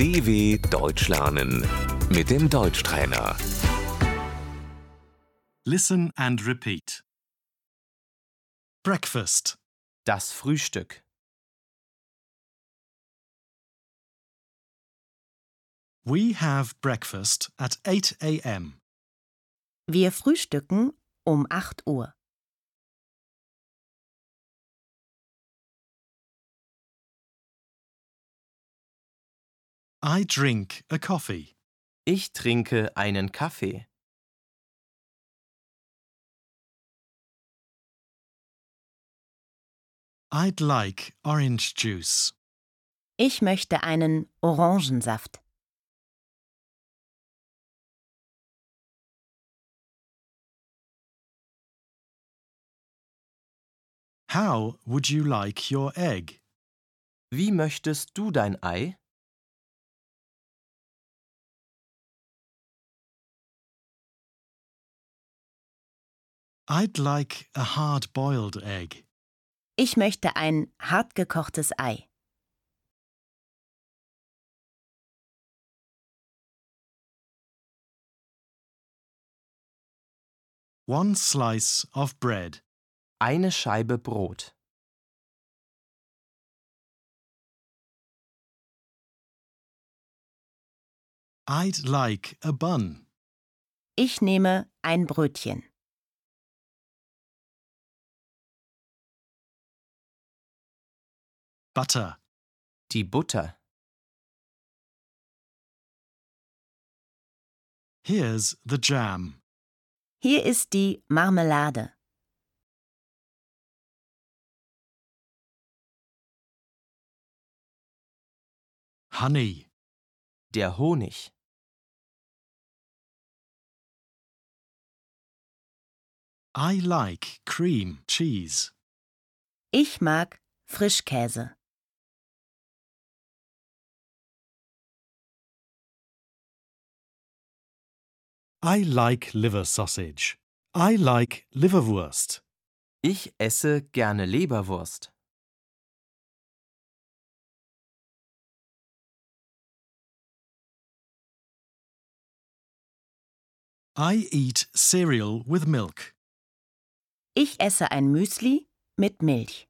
DW Deutsch lernen mit dem Deutschtrainer. Listen and repeat. Breakfast, Das Frühstück. we have breakfast at 8 a.m. Wir frühstücken um 8 Uhr. I drink a coffee. Ich trinke einen Kaffee. I'd like orange juice. Ich möchte einen Orangensaft. How would you like your egg? Wie möchtest du dein Ei? I'd like a hard boiled egg. Ich möchte ein hartgekochtes Ei. One slice of bread. Eine Scheibe Brot. I'd like a bun. Ich nehme ein Brötchen. Butter. Die Butter. Here's the jam. Hier ist die Marmelade. Honey. Der Honig. I like cream cheese. Ich mag Frischkäse. I like liver sausage. I like liverwurst. Ich esse gerne Leberwurst. I eat cereal with milk. Ich esse ein Müsli mit Milch.